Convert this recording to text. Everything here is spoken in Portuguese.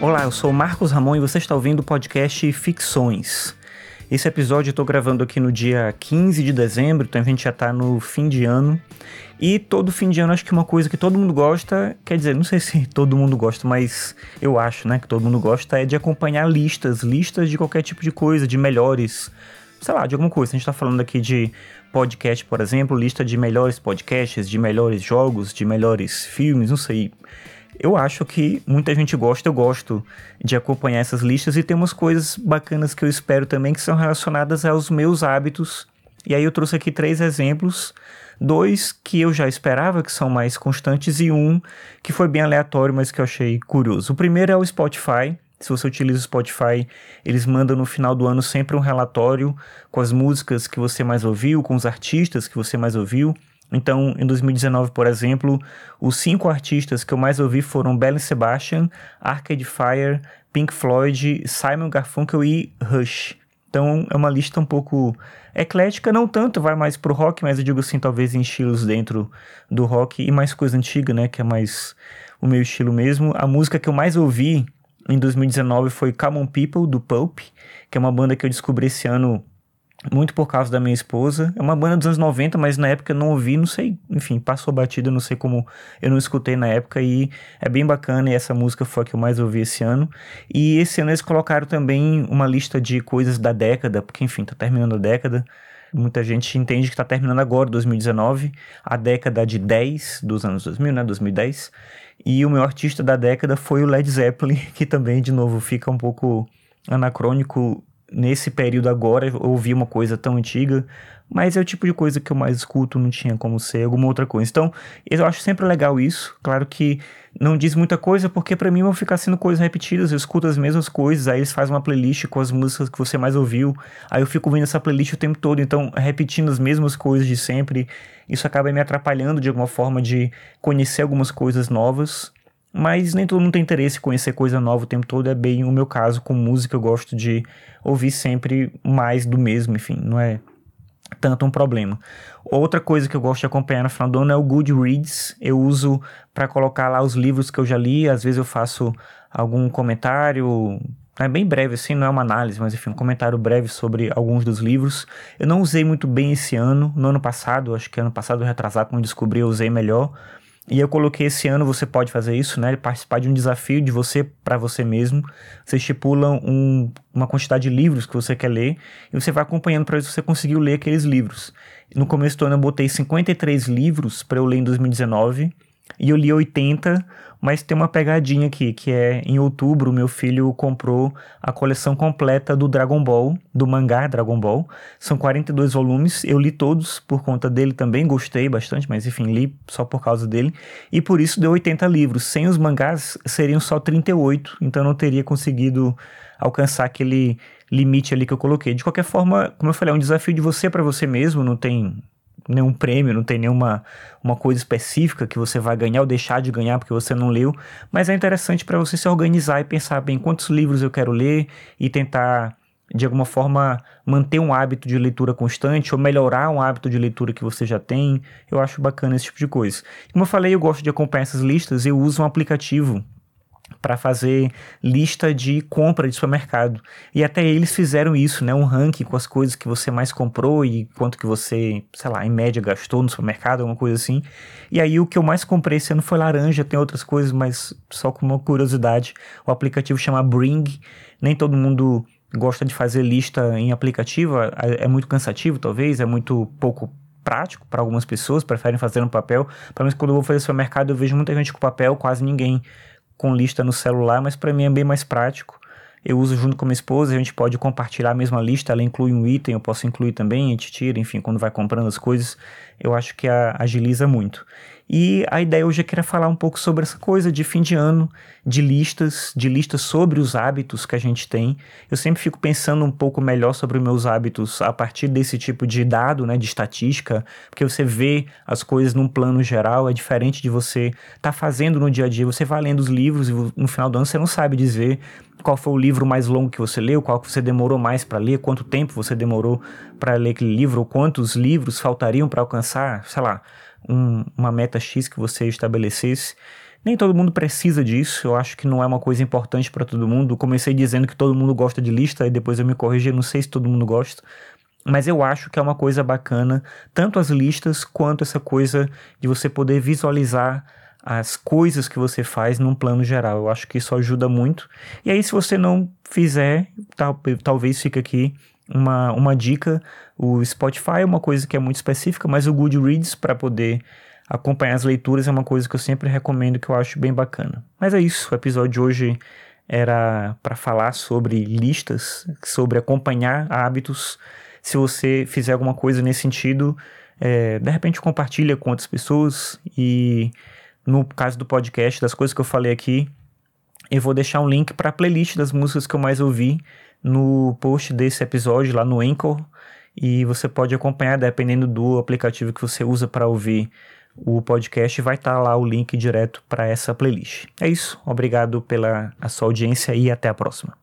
Olá, eu sou Marcos Ramon e você está ouvindo o podcast Ficções. Esse episódio eu estou gravando aqui no dia 15 de dezembro, então a gente já está no fim de ano. E todo fim de ano acho que uma coisa que todo mundo gosta, quer dizer, não sei se todo mundo gosta, mas eu acho, né, que todo mundo gosta é de acompanhar listas, listas de qualquer tipo de coisa, de melhores, sei lá, de alguma coisa. A gente está falando aqui de podcast, por exemplo, lista de melhores podcasts, de melhores jogos, de melhores filmes, não sei. Eu acho que muita gente gosta, eu gosto de acompanhar essas listas e tem umas coisas bacanas que eu espero também que são relacionadas aos meus hábitos. E aí eu trouxe aqui três exemplos, dois que eu já esperava que são mais constantes e um que foi bem aleatório, mas que eu achei curioso. O primeiro é o Spotify. Se você utiliza o Spotify, eles mandam no final do ano sempre um relatório com as músicas que você mais ouviu, com os artistas que você mais ouviu. Então, em 2019, por exemplo, os cinco artistas que eu mais ouvi foram Belle Sebastian, Arcade Fire, Pink Floyd, Simon Garfunkel e Rush. Então, é uma lista um pouco eclética, não tanto, vai mais pro rock, mas eu digo assim, talvez em estilos dentro do rock e mais coisa antiga, né, que é mais o meu estilo mesmo. A música que eu mais ouvi em 2019 foi Common People, do Pulp, que é uma banda que eu descobri esse ano muito por causa da minha esposa. É uma banda dos anos 90, mas na época eu não ouvi, não sei, enfim, passou batida, não sei como eu não escutei na época e é bem bacana e essa música foi a que eu mais ouvi esse ano. E esse ano eles colocaram também uma lista de coisas da década, porque enfim, tá terminando a década. Muita gente entende que está terminando agora, 2019, a década de 10 dos anos 2000, né, 2010. E o meu artista da década foi o Led Zeppelin, que também, de novo, fica um pouco anacrônico nesse período agora ouvir uma coisa tão antiga, mas é o tipo de coisa que eu mais escuto, não tinha como ser alguma outra coisa. Então, eu acho sempre legal isso. Claro que não diz muita coisa, porque para mim vão ficar sendo coisas repetidas, eu escuto as mesmas coisas, aí eles fazem uma playlist com as músicas que você mais ouviu, aí eu fico ouvindo essa playlist o tempo todo, então repetindo as mesmas coisas de sempre, isso acaba me atrapalhando de alguma forma de conhecer algumas coisas novas. Mas nem todo mundo tem interesse em conhecer coisa nova o tempo todo. É bem o meu caso com música. Eu gosto de ouvir sempre mais do mesmo, enfim, não é tanto um problema. Outra coisa que eu gosto de acompanhar no final do ano é o Goodreads. Eu uso para colocar lá os livros que eu já li. Às vezes eu faço algum comentário, é bem breve assim, não é uma análise, mas enfim, um comentário breve sobre alguns dos livros. Eu não usei muito bem esse ano, no ano passado, acho que ano passado retrasado, quando descobri, eu usei melhor. E eu coloquei esse ano, você pode fazer isso, né? Participar de um desafio de você para você mesmo. Você estipula um, uma quantidade de livros que você quer ler e você vai acompanhando para ver se você conseguiu ler aqueles livros. No começo do ano eu botei 53 livros para eu ler em 2019 e eu li 80, mas tem uma pegadinha aqui, que é em outubro meu filho comprou a coleção completa do Dragon Ball, do mangá Dragon Ball. São 42 volumes, eu li todos por conta dele também, gostei bastante, mas enfim, li só por causa dele. E por isso deu 80 livros. Sem os mangás seriam só 38, então não teria conseguido alcançar aquele limite ali que eu coloquei. De qualquer forma, como eu falei, é um desafio de você para você mesmo, não tem nenhum prêmio, não tem nenhuma uma coisa específica que você vai ganhar ou deixar de ganhar porque você não leu, mas é interessante para você se organizar e pensar bem quantos livros eu quero ler e tentar de alguma forma manter um hábito de leitura constante ou melhorar um hábito de leitura que você já tem. Eu acho bacana esse tipo de coisa. Como eu falei, eu gosto de acompanhar essas listas, eu uso um aplicativo para fazer lista de compra de supermercado. E até eles fizeram isso, né? Um ranking com as coisas que você mais comprou e quanto que você, sei lá, em média gastou no supermercado, alguma coisa assim. E aí o que eu mais comprei esse ano foi laranja, tem outras coisas, mas só com uma curiosidade. O aplicativo chama Bring. Nem todo mundo gosta de fazer lista em aplicativo, é, muito cansativo, talvez, é muito pouco prático para algumas pessoas, preferem fazer no papel. Pelo menos quando eu vou fazer supermercado, eu vejo muita gente com papel, quase ninguém com lista no celular, mas para mim é bem mais prático. Eu uso junto com minha esposa, a gente pode compartilhar a mesma lista, ela inclui um item, eu posso incluir também, a gente tira, enfim, quando vai comprando as coisas, eu acho que a, agiliza muito. E a ideia hoje é querer falar um pouco sobre essa coisa de fim de ano, de listas, de listas sobre os hábitos que a gente tem. Eu sempre fico pensando um pouco melhor sobre os meus hábitos a partir desse tipo de dado, né, de estatística, porque você vê as coisas num plano geral, é diferente de você estar tá fazendo no dia a dia. Você vai lendo os livros e no final do ano você não sabe dizer qual foi o livro mais longo que você leu, qual que você demorou mais para ler, quanto tempo você demorou para ler aquele livro, ou quantos livros faltariam para alcançar, sei lá, um, uma meta X que você estabelecesse. Nem todo mundo precisa disso, eu acho que não é uma coisa importante para todo mundo. Comecei dizendo que todo mundo gosta de lista e depois eu me corrigi, não sei se todo mundo gosta, mas eu acho que é uma coisa bacana, tanto as listas quanto essa coisa de você poder visualizar as coisas que você faz num plano geral. Eu acho que isso ajuda muito. E aí, se você não fizer, tal, talvez fique aqui uma, uma dica. O Spotify é uma coisa que é muito específica, mas o Goodreads, para poder acompanhar as leituras, é uma coisa que eu sempre recomendo, que eu acho bem bacana. Mas é isso, o episódio de hoje era para falar sobre listas, sobre acompanhar hábitos. Se você fizer alguma coisa nesse sentido, é, de repente compartilha com outras pessoas e no caso do podcast, das coisas que eu falei aqui, eu vou deixar um link para a playlist das músicas que eu mais ouvi no post desse episódio lá no Anchor e você pode acompanhar dependendo do aplicativo que você usa para ouvir o podcast vai estar tá lá o link direto para essa playlist. É isso, obrigado pela sua audiência e até a próxima.